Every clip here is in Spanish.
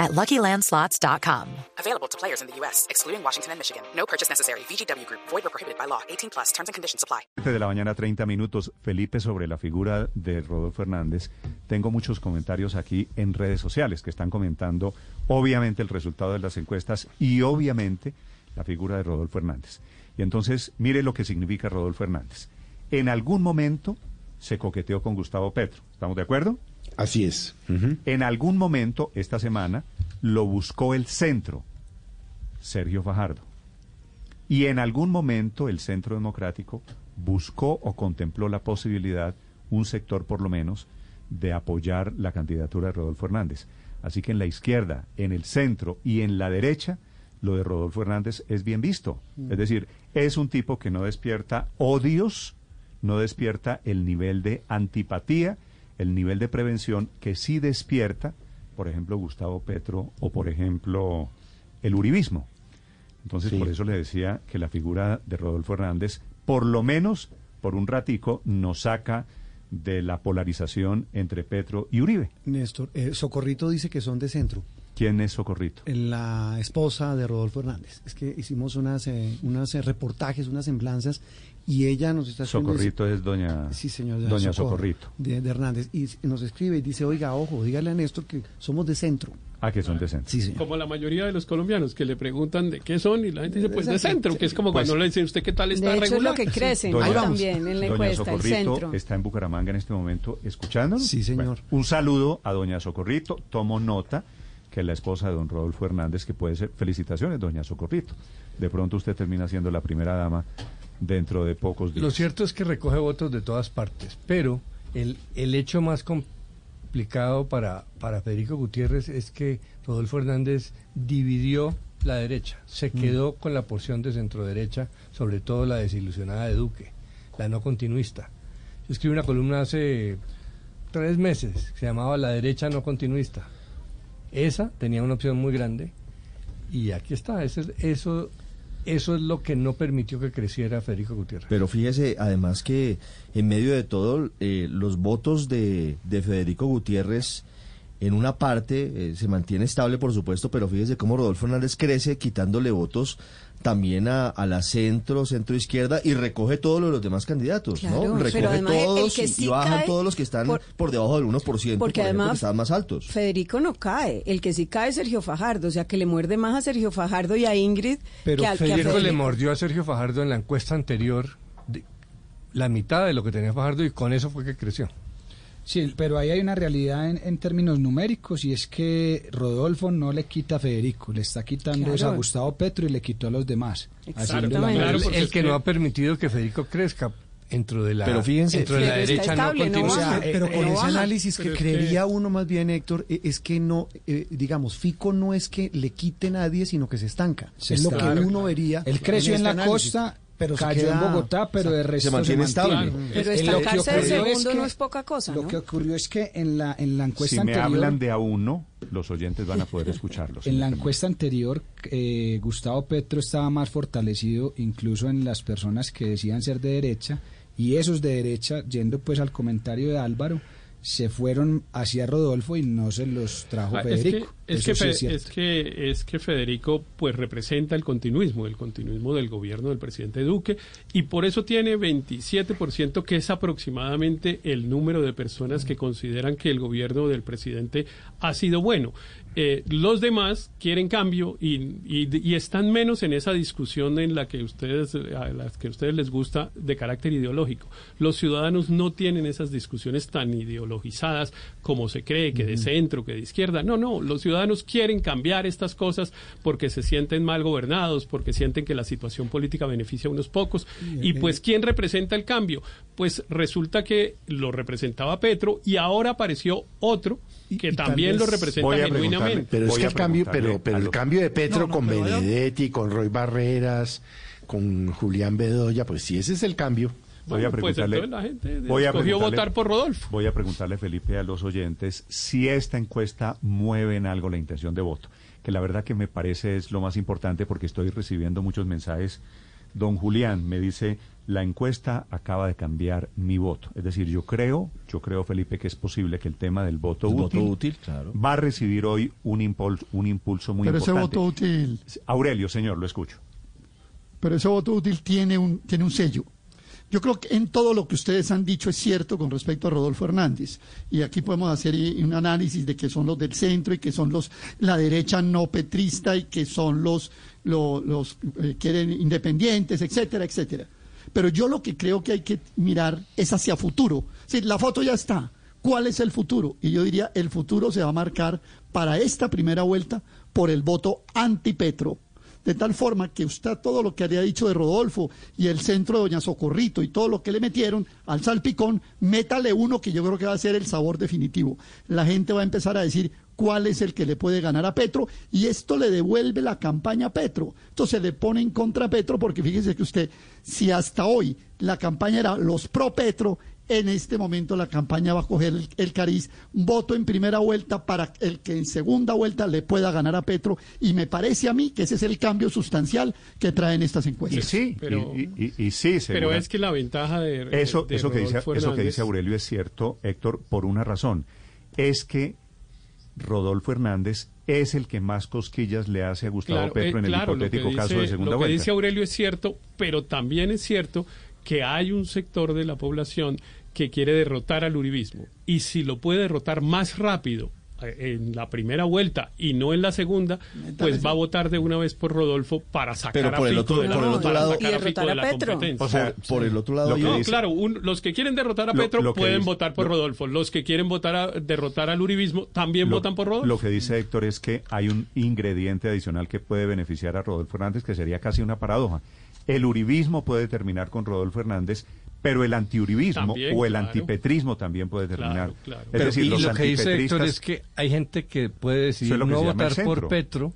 at LuckyLandSlots.com. Available to players in the U.S., excluding Washington and Michigan. No purchase necessary. VGW Group. Void or prohibited by law. 18 plus. Terms and conditions apply. de la mañana, 30 minutos. Felipe, sobre la figura de Rodolfo Hernández. Tengo muchos comentarios aquí en redes sociales que están comentando, obviamente, el resultado de las encuestas y, obviamente, la figura de Rodolfo Hernández. Y entonces, mire lo que significa Rodolfo Hernández. En algún momento se coqueteó con Gustavo Petro. ¿Estamos de acuerdo? Así es. En algún momento, esta semana, lo buscó el centro, Sergio Fajardo. Y en algún momento el Centro Democrático buscó o contempló la posibilidad, un sector por lo menos, de apoyar la candidatura de Rodolfo Hernández. Así que en la izquierda, en el centro y en la derecha, lo de Rodolfo Hernández es bien visto. Es decir, es un tipo que no despierta odios, no despierta el nivel de antipatía, el nivel de prevención que sí despierta, por ejemplo, Gustavo Petro o, por ejemplo, el uribismo. Entonces, Sí. por eso le decía que la figura de Rodolfo Hernández, por lo menos por un ratico, nos saca de la polarización entre Petro y Uribe. Néstor, eh, Socorrito dice que son de centro. ¿Quién es Socorrito? La esposa de Rodolfo Hernández. Es que hicimos unas, eh, unas eh, reportajes, unas semblanzas, y ella nos está escribiendo- Socorrito es doña, Sí, señor. doña Socorro, Socorrito. De, de Hernández. Y nos escribe y dice, oiga, ojo, dígale a Néstor que somos de centro. Ah, que son de centro. Sí, señor. Como la mayoría de los colombianos que le preguntan de qué son y la gente dice pues de centro, que es como Pues- cuando le dicen usted qué tal está De hecho, es lo que crecen Doña- ahí Vamos. también en la Doña encuesta, el Socorrito centro. está en Bucaramanga en este momento escuchándonos. Sí, señor. Bueno, un saludo a doña Socorrito. Tomo nota que es la esposa de don Rodolfo Hernández, que puede ser. Felicitaciones, doña Socorrito. De pronto usted termina siendo la primera dama dentro de pocos días. Lo cierto es que recoge votos de todas partes, pero el, el hecho más complicado para, para Federico Gutiérrez es que Rodolfo Hernández dividió la derecha, se quedó con la porción de centro derecha, sobre todo la desilusionada de Duque, la no continuista. Yo escribí una columna hace tres meses que se llamaba La derecha no continuista. Esa tenía una opción muy grande y aquí está, eso, es- eso, eso es lo que no permitió que creciera Federico Gutiérrez. Pero fíjese, además que en medio de todo, eh, los votos de, de Federico Gutiérrez, en una parte eh, se mantiene estable, por supuesto, pero fíjese cómo Rodolfo Hernández crece quitándole votos también a, a la centro, centro izquierda y recoge todos los, los demás candidatos, Claro, ¿no? Recoge además el- el todos sí y bajan todos los que están por, por- debajo del 1%, por Porque ejemplo, que además están más altos. Federico no cae, el que sí cae es Sergio Fajardo, o sea que le muerde más a Sergio Fajardo y a Ingrid Pero que, al- que a Federico le mordió a Sergio Fajardo en la encuesta anterior de- la mitad de lo que tenía Fajardo y con eso fue que creció. Sí, pero ahí hay una realidad en, en términos numéricos y es que Rodolfo no le quita a Federico, le está quitando Claro. a Gustavo Petro y le quitó a los demás. Exactamente. Claro, el, que no ha permitido que Federico crezca dentro de la Pero fíjense- dentro de la derecha no estable, no continúa. baja. pero con no ese análisis que creería uno más bien, Héctor, eh, es que no, eh, digamos, Fico no es que le quite a nadie, sino que se estanca. Se es lo que uno vería. Él creció en, este la análisis. costa, pero se cayó queda- en Bogotá, pero de resto mantiene estable. Pero lo estancarse de es segundo que- no es poca cosa, Lo ¿no? que ocurrió es que en la, en la encuesta si me anterior... hablan de a uno, los oyentes van a poder escucharlos. En la encuesta anterior, eh, Gustavo Petro estaba más fortalecido incluso en las personas que decían ser de derecha y esos de derecha, yendo pues al comentario de Álvaro, se fueron hacia Rodolfo y no se los trajo Ah, es que, Federico. es, que sí es cierto. es que es que Federico pues representa el continuismo, el continuismo del gobierno del presidente Duque y por eso tiene 27% que es aproximadamente el número de personas que consideran que el gobierno del presidente ha sido bueno. Eh, los demás quieren cambio y, y- y están menos en esa discusión en la que ustedes a las que a ustedes les gusta de carácter ideológico. Los ciudadanos no tienen esas discusiones tan ideologizadas como se cree que de centro, que de izquierda. No, no, los ciudadanos quieren cambiar estas cosas porque se sienten mal gobernados, porque sienten que la situación política beneficia a unos pocos. Y pues, ¿quién representa el cambio? Pues resulta que lo representaba Petro y ahora apareció otro que y también lo representa a genuinamente. Pero es Voy que el cambio, pero, el cambio de Petro No, no, con vaya- Benedetti, con Roy Barreras, con Julián Bedoya, pues si ese es el cambio. Voy a pues preguntarle, entonces la gente voy a preguntarle- votar por Rodolfo. Voy a preguntarle, Felipe, a los oyentes si esta encuesta mueve en algo la intención de voto, que la verdad que me parece es lo más importante porque estoy recibiendo muchos mensajes. Don Julián me dice, la encuesta acaba de cambiar mi voto. Es decir, yo creo, yo creo, Felipe, que es posible que el tema del voto, El útil, voto útil, claro. va a recibir hoy un impulso, un impulso muy Pero ese importante. voto útil, Aurelio, señor, lo escucho. pero ese voto útil tiene un, tiene un sello. Yo creo que en todo lo que ustedes han dicho es cierto con respecto a Rodolfo Hernández. Y aquí podemos hacer un análisis de que son los del centro y que son los la derecha no petrista y que son los lo- los, eh, quieren independientes, etcétera, etcétera. Pero yo lo que creo que hay que mirar es hacia futuro. Sí, la foto ya está. ¿Cuál es el futuro? Y yo diría, el futuro se va a marcar para esta primera vuelta por el voto anti-Petro. De tal forma que usted todo lo que había dicho de Rodolfo y el centro de Doña Socorrito y todo lo que le metieron al salpicón, métale uno que yo creo que va a ser el sabor definitivo. La gente va a empezar a decir cuál es el que le puede ganar a Petro y esto le devuelve la campaña a Petro. Entonces le pone en contra a Petro porque fíjese que usted, si hasta hoy la campaña era los pro Petro, en este momento la campaña va a coger el, el cariz, voto en primera vuelta para el que en segunda vuelta le pueda ganar a Petro y me parece a mí que ese es el cambio sustancial que traen estas Y encuestas. sí, pero- y, y- y- y sí, Pero es que la ventaja de, Eso, de eso, que dice, eso que dice Aurelio es cierto, Héctor, por una razón. Es que Rodolfo Hernández es el que más cosquillas le hace a Gustavo Claro, Petro eh, en el claro, hipotético caso de segunda Lo que vuelta. dice Aurelio es cierto, pero también es cierto que hay un sector de la población que quiere derrotar al uribismo. Y si lo puede derrotar más rápido en la primera vuelta y no en la segunda, pues va a votar de una vez por Rodolfo para sacar Pero por a el otro- de la, por el otro para lado- sacar Y a Fico derrotar de a la Petro. competencia. O sea, por, por el otro lado, lo que No, dice- claro, un- los que quieren derrotar a Lo- Petro lo pueden dice- votar por lo- Rodolfo. Los que quieren votar a, derrotar al uribismo también Lo- votan por Rodolfo. Lo que dice Héctor es que hay un ingrediente adicional que puede beneficiar a Rodolfo Hernández, que sería casi una paradoja. El uribismo puede terminar con Rodolfo Hernández, pero el antiuribismo También, o el claro. antipetrismo también puede terminar. Claro, claro. Es Pero, decir, y los lo que dice Héctor antipetristas- es que hay gente que puede decidir es lo que no votar por. Petro,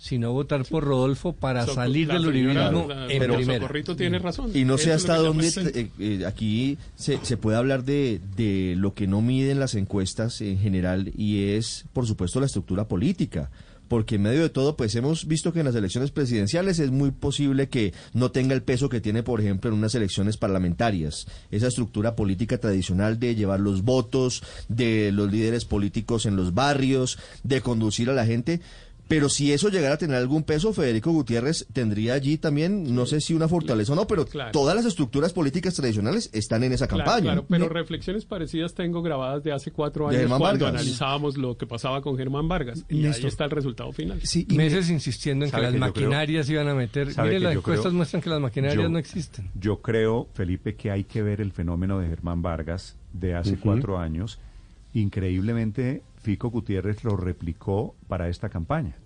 sino votar por Rodolfo para salir del uribismo en doña primera. Socorrito tiene razón. Y no sé hasta dónde eh, eh, aquí se, se puede hablar de, de lo que no miden las encuestas en general y es, por supuesto, la estructura política. Porque en medio de todo, pues hemos visto que en las elecciones presidenciales es muy posible que no tenga el peso que tiene, por ejemplo, en unas elecciones parlamentarias. Esa estructura política tradicional de llevar los votos de los líderes políticos en los barrios, de conducir a la gente. Pero si eso llegara a tener algún peso, Federico Gutiérrez tendría allí también, no sé si una fortaleza o no, pero Claro. todas las estructuras políticas tradicionales están en esa Claro, campaña. claro, pero reflexiones parecidas tengo grabadas de hace cuatro años cuando Vargas. analizábamos lo que pasaba con Germán Vargas. Y ahí Néstor. está el resultado final. Sí, y Meses insistiendo en que ¿Sabe las que yo creo- maquinarias iban a meter. ¿Sabe Mire, las encuestas creo- muestran que las maquinarias yo- no existen. Yo creo, Felipe, que hay que ver el fenómeno de Germán Vargas de hace cuatro años. Increíblemente, Fico Gutiérrez lo replicó para esta campaña.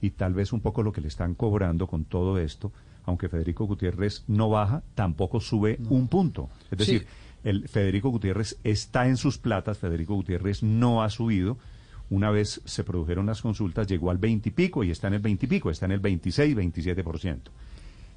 Y tal vez un poco lo que le están cobrando con todo esto, aunque Federico Gutiérrez no baja, tampoco sube un punto. Es decir, el Federico Gutiérrez está en sus platas, Federico Gutiérrez no ha subido. Una vez se produjeron las consultas, llegó al 20 y pico y está en el 20 y pico, está en el 26, 27%.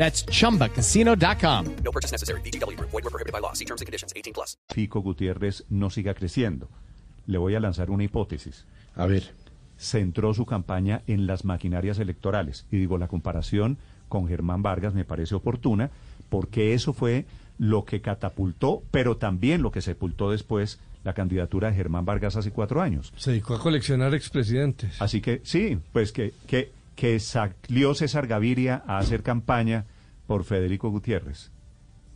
That's chumbacasino.com. No purchase necessary. VGW Group. Void were prohibited by law. See terms and conditions. 18 plus. Fico Gutiérrez no siga creciendo? Le voy a lanzar una hipótesis. A ver, Centró su campaña en las maquinarias electorales. Y digo, la comparación con Germán Vargas me parece oportuna, porque eso fue lo que catapultó, pero también lo que sepultó después la candidatura de Germán Vargas hace cuatro años. Se dedicó a coleccionar expresidentes. Así que sí, pues que, que, que salió César Gaviria a hacer campaña por Federico Gutiérrez.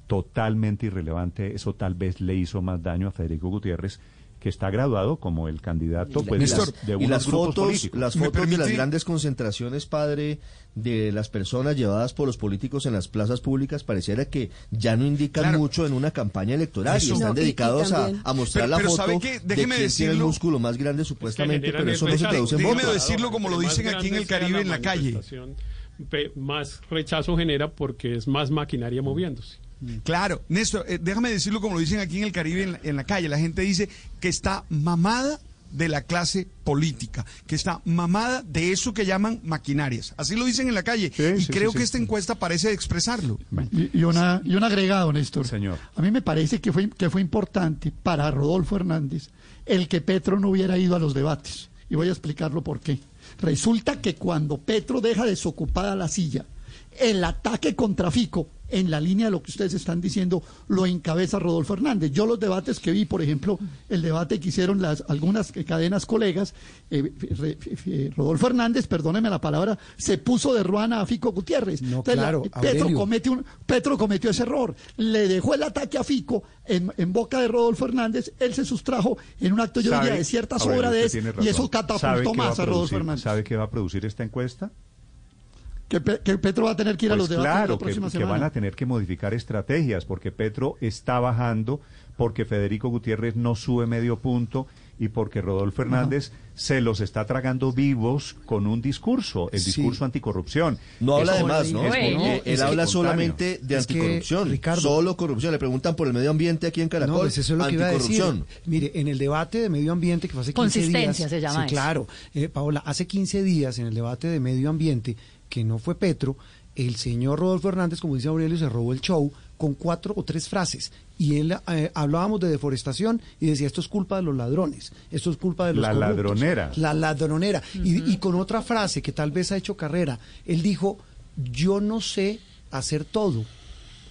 Totalmente irrelevante, eso tal vez le hizo más daño a Federico Gutiérrez que está graduado como el candidato pues, y de- las, de y unos las grupos fotos, políticos. las ¿Me fotos de las grandes concentraciones, padre, de las personas llevadas por los políticos en las plazas públicas, pareciera que ya no indican Claro. mucho en una campaña electoral y están No, y- y dedicados a- mostrar Pero- la pero foto de quién tiene el músculo más grande supuestamente, pero eso no se traduce en Déjeme decirlo como lo dicen aquí en el Caribe, en la calle. Más rechazo genera porque es más maquinaria moviéndose. Claro, Néstor, eh, déjame decirlo como lo dicen aquí en el Caribe, en la, en la calle. La gente dice que está mamada de la clase política, que está mamada de eso que llaman maquinarias. Así lo dicen en la calle. Sí, y sí, creo sí, que sí. esta encuesta parece expresarlo. Y, y una, y un agregado, Néstor. Señor. A mí me parece que fue, que fue importante para Rodolfo Hernández el que Petro no hubiera ido a los debates. Y voy a explicarlo por qué. Resulta que cuando Petro deja desocupada la silla, el ataque contra Fico, en la línea de lo que ustedes están diciendo, lo encabeza Rodolfo Hernández. Yo los debates que vi, por ejemplo, el debate que hicieron las algunas cadenas colegas, eh, re- eh, Rodolfo Hernández, perdóneme la palabra, se puso de ruana a Fico Gutiérrez. No, Entonces, la- claro, Petro comete un, Petro cometió ese error, le dejó el ataque a Fico en, en boca de Rodolfo Hernández, él se sustrajo en un acto, yo diría, de cierta sobradez y eso razón. ¿Sabe catapultó más a Rodolfo producir- Hernández. ¿Sabe qué va a producir esta encuesta? Que, Pe- que Petro va a tener que ir a Pues los debates claro, la que, próxima que semana. van a tener que modificar estrategias porque Petro está bajando, porque Federico Gutiérrez no sube medio punto y porque Rodolfo Hernández se los está tragando vivos con un discurso, el Sí. discurso anticorrupción. No habla de más, ¿no? es él habla solamente de que, anticorrupción. Ricardo- solo corrupción. Le preguntan por el medio ambiente aquí en Caracol. No, pues eso es lo que iba a decir. anticorrupción. Mire, en el debate de medio ambiente que fue hace 15 días. Consistencia se llama Sí, eso. claro. Eh, Paola, hace 15 días en el debate de medio ambiente, que no fue Petro, el señor Rodolfo Hernández, como dice Aurelio, se robó el show con cuatro o tres frases. Y él eh, hablábamos de deforestación y decía, esto es culpa de los ladrones, esto es culpa de los La corruptos". ladronera. La ladronera. y, y con otra frase que tal vez ha hecho carrera, él dijo, yo no sé hacer todo,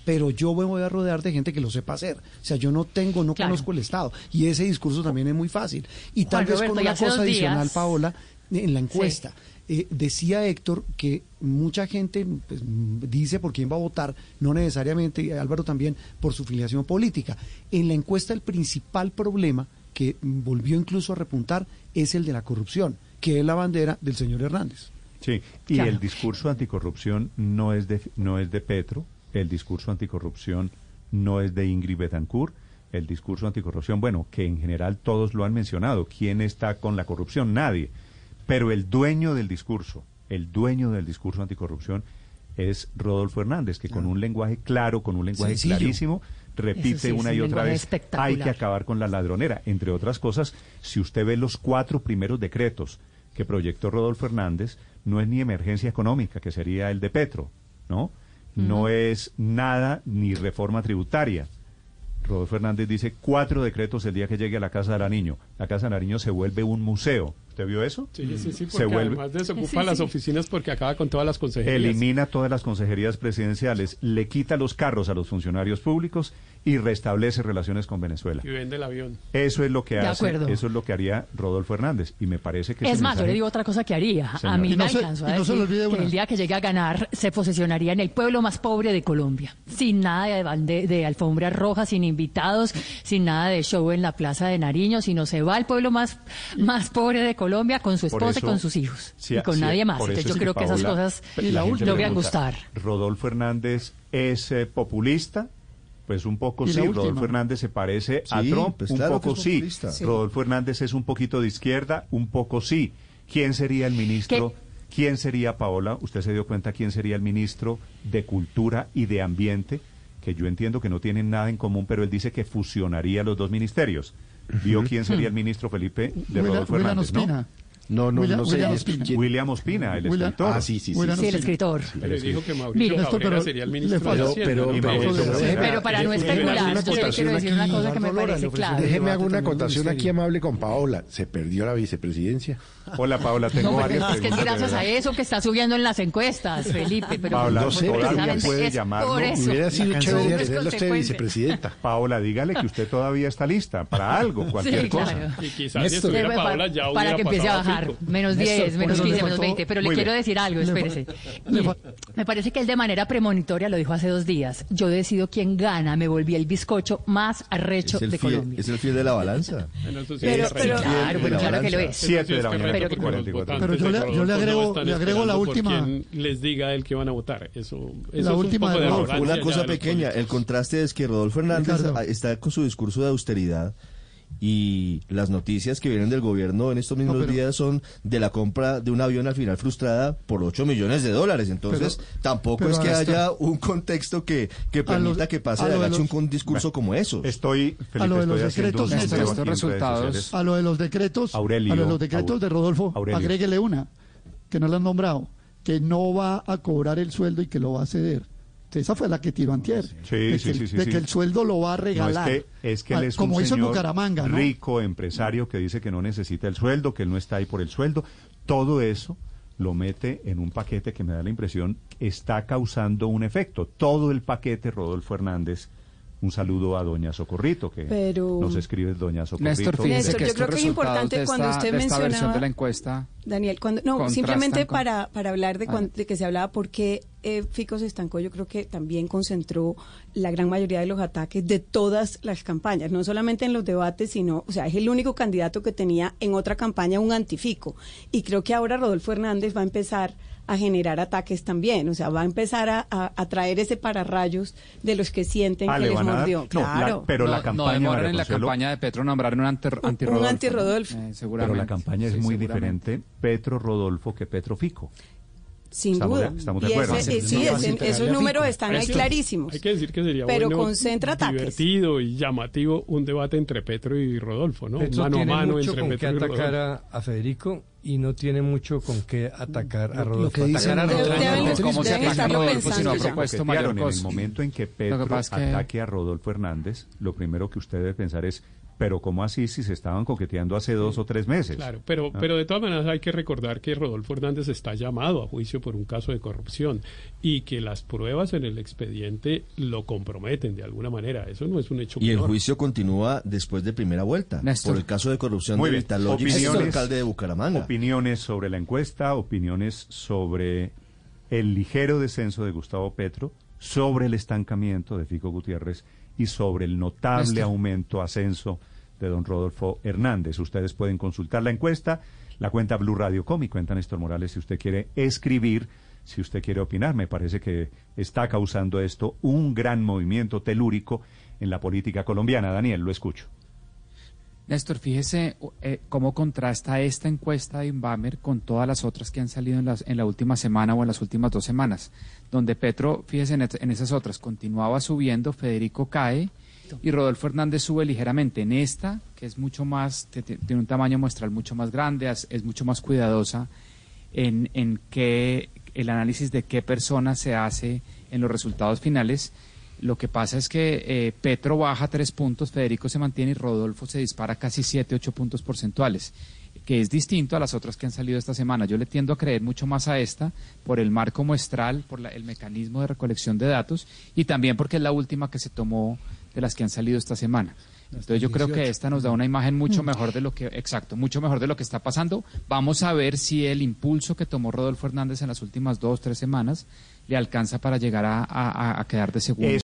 pero yo me voy a rodear de gente que lo sepa hacer. O sea, yo no tengo, no Claro. conozco el Estado. Y ese discurso también es muy fácil. Y tal Juan vez Roberto, con una cosa adicional, días- Paola, en la encuesta. Eh, decía Héctor que mucha gente pues, dice por quién va a votar, no necesariamente, y Álvaro también, por su filiación política. En la encuesta el principal problema que volvió incluso a repuntar es el de la corrupción, que es la bandera del señor Hernández. Sí, y Claro. el discurso anticorrupción no es de no es de Petro, el discurso anticorrupción no es de Ingrid Betancourt, el discurso anticorrupción, bueno, que en general todos lo han mencionado, ¿quién está con la corrupción? Nadie. Pero el dueño del discurso, el dueño del discurso anticorrupción es Rodolfo Hernández, que con un lenguaje claro, con un lenguaje Sencillo. clarísimo, repite sí, una un y otra vez, hay que acabar con la ladronera. Entre otras cosas, si usted ve los cuatro primeros decretos que proyectó Rodolfo Hernández, no es ni emergencia económica, que sería el de Petro, ¿no? No es nada ni reforma tributaria. Rodolfo Hernández dice cuatro decretos el día que llegue a la Casa de Niño. La Casa de Niño se vuelve un museo. ¿Usted vio eso? Sí, sí, sí, Se vuelve- además desocupa Sí, sí. las oficinas porque acaba con todas las consejerías. Elimina todas las consejerías presidenciales, le quita los carros a los funcionarios públicos y restablece relaciones con Venezuela. Y vende el avión. Eso es lo que De hace, acuerdo. eso es lo que haría Rodolfo Hernández y me parece que Es más, yo le digo otra cosa que haría. Señor. A mí Y no me se- alcanzó a y no se le decir olvide que el día que llegue a ganar se posicionaría en el pueblo más pobre de Colombia, sin nada de, bande- de alfombras rojas, sin invitados, sin nada de show en la Plaza de Nariño, sino se va al pueblo más, más pobre de Colombia con su esposa y con sus hijos Sí, y con sí, nadie más. Entonces yo creo que esas cosas logran gustar. ¿Rodolfo Hernández es eh, populista? Pues un poco sí. última. Rodolfo Hernández se parece a Trump, pues un claro poco es sí. Rodolfo Hernández es un poquito de izquierda, un poco sí. ¿Quién sería el ministro? ¿Quién sería, Paola? ¿Usted se dio cuenta quién sería el ministro de Cultura y de Ambiente? Que yo entiendo que no tienen nada en común, pero él dice que fusionaría los dos ministerios. ¿Vio quién sería el ministro Felipe de Rodolfo Hernández? ¿no? No, no, William- no sé. William es- Ospina. William Ospina, el William- escritor. Ah, sí, sí, sí. William Sí, el escritor. Le dijo que Mauricio Cabrera pero sería el ministro de pero- Y pero- pero-. Pero para no especular, hacer una yo sí le quiero decir una aquí. cosa que me parece clara. de- Déjeme hago una acotación aquí amable con Paola. Se perdió la vicepresidencia. Hola, Paola, tengo No, varias es que es de gracias a eso que está subiendo en las encuestas, Felipe. Pero Paola, no sé, todavía puede eso. Hubiera sido chévere tenerla usted vicepresidenta. Paola, dígale que usted todavía está lista para algo, cualquier Sí, cosa. claro. Y quizás si estuviera Sí, Paola ya para hubiera que empiece a pasado menos Néstor, 10, menos pero le 15, menos faltó- 20, pero le quiero bien. decir algo, espérese. Mire, me parece que él de manera premonitoria lo dijo hace dos días. Yo decido quién gana, me volví el bizcocho más arrecho el, de fiel, Colombia. es el fiel de la balanza. Pero- claro, pero claro que lo es. Siete de la mañana, correcto, porque los 44. votantes Pero yo le- yo agrego- no le agrego la última- quien les diga él que van a votar. Eso, eso es última un poco de Una cosa pequeña, el contraste es que Rodolfo Hernández Ricardo. está con su discurso de austeridad y las noticias que vienen del gobierno en estos mismos pero- días son de la compra de un avión al final frustrada por 8 millones de dólares. Entonces, Pero- tampoco pero es que haya un contexto que, que permita lo- que pase de agache un discurso como esos. Estoy, Felipe, A lo de los decretos, estos resultados-. A lo de los decretos, Aurelio, a lo de los decretos de Rodolfo, Aurelio. agréguele una, que no lo han nombrado, que no va a cobrar el sueldo y que lo va a ceder. Esa fue la que tiró Antier. Sí, de sí, que, sí, sí, de sí. que el sueldo lo va a No, regalar. es que, es que él Ah, es como un hizo en señor Bucaramanga, ¿no? rico, empresario, que dice que no necesita el sueldo, que él no está ahí por el sueldo. Todo eso lo mete en un paquete que me da la impresión está causando un efecto. Todo el paquete, Rodolfo Hernández. Un saludo a doña Socorrito, que Pero- nos escribe doña Socorrito. Néstor, fíjese Néstor, que yo creo que es importante cuando usted mencionaba- de la encuesta Daniel, cuando, no, simplemente con- para, para hablar de, cuan- Ah. de que se hablaba por qué eh, Fico se estancó, yo creo que también concentró la gran mayoría de los ataques de todas las campañas, no solamente en los debates, sino, o sea, es el único candidato que tenía en otra campaña un antifico. Y creo que ahora Rodolfo Hernández va a empezar a generar ataques también, o sea, va a empezar a, a- a traer ese pararrayos de los que sienten Ah, que le les mordió. no, la- claro. pero la no, campaña, no demoran María en la campaña de Petro nombrar un anti, antirrodolfo. antirrodolfo. ¿no? Eh, Pero la campaña es Sí, muy diferente Petro Rodolfo que Petro Fico. Sin Estamos duda. estamos de Y acuerdo. ese- eh, sí, ese- esos números están ahí clarísimos. Hay que decir que sería Pero bueno, concentra ataques. divertido y llamativo un debate entre Petro y Rodolfo, ¿no? Petro mano a tiene mano mucho entre con Petro qué y atacar Rodolfo. a, a Federico y no tiene mucho con qué atacar a Lo- lo Rodolfo. que dicen- Atacar a Rodolfo. deben- ¿Cómo se deben ataca a Rodolfo si no ha propuesto mayor En el momento en que que Petro que- ataque a Rodolfo Hernández, lo primero que usted debe pensar es, pero ¿cómo así si se estaban coqueteando hace dos o tres meses? Claro, pero, Ah. pero de todas maneras hay que recordar que Rodolfo Hernández está llamado a juicio por un caso de corrupción y que las pruebas en el expediente lo comprometen de alguna manera. Eso no es un hecho Y el juicio continúa después de primera vuelta Néstor. por el caso de corrupción Muy de Opiniones- alcalde de Bucaramanga. Opiniones sobre la encuesta, opiniones sobre el ligero descenso de Gustavo Petro, sobre el estancamiento de Fico Gutiérrez y sobre el notable aumento, ascenso de don Rodolfo Hernández. Ustedes pueden consultar la encuesta, la cuenta Blue Radio Com y cuenta Néstor Morales si usted quiere escribir, si usted quiere opinar. Me parece que está causando esto un gran movimiento telúrico en la política colombiana. Daniel, lo escucho. Néstor, fíjese eh, cómo contrasta esta encuesta de Inbamer con todas las otras que han salido en, las, en la última semana o en las últimas dos semanas, donde Petro, fíjese en, esas otras, continuaba subiendo, Federico cae y Rodolfo Hernández sube ligeramente. En esta, que es mucho más, tiene un tamaño muestral mucho más grande, es, es mucho más cuidadosa en, en qué, el análisis de qué persona se hace en los resultados finales. Lo que pasa es que eh, Petro baja tres puntos, Federico se mantiene y Rodolfo se dispara casi siete, ocho puntos porcentuales, que es distinto a las otras que han salido esta semana. Yo le tiendo a creer mucho más a esta por el marco muestral, por la- el mecanismo de recolección de datos y también porque es la última que se tomó de las que han salido esta semana. Entonces yo creo que 18. esta nos da una imagen mucho mejor de lo que, exacto, mucho mejor de lo que está pasando. Vamos a ver si el impulso que tomó Rodolfo Hernández en las últimas dos, tres semanas le alcanza para llegar a, a- a quedar de segundo.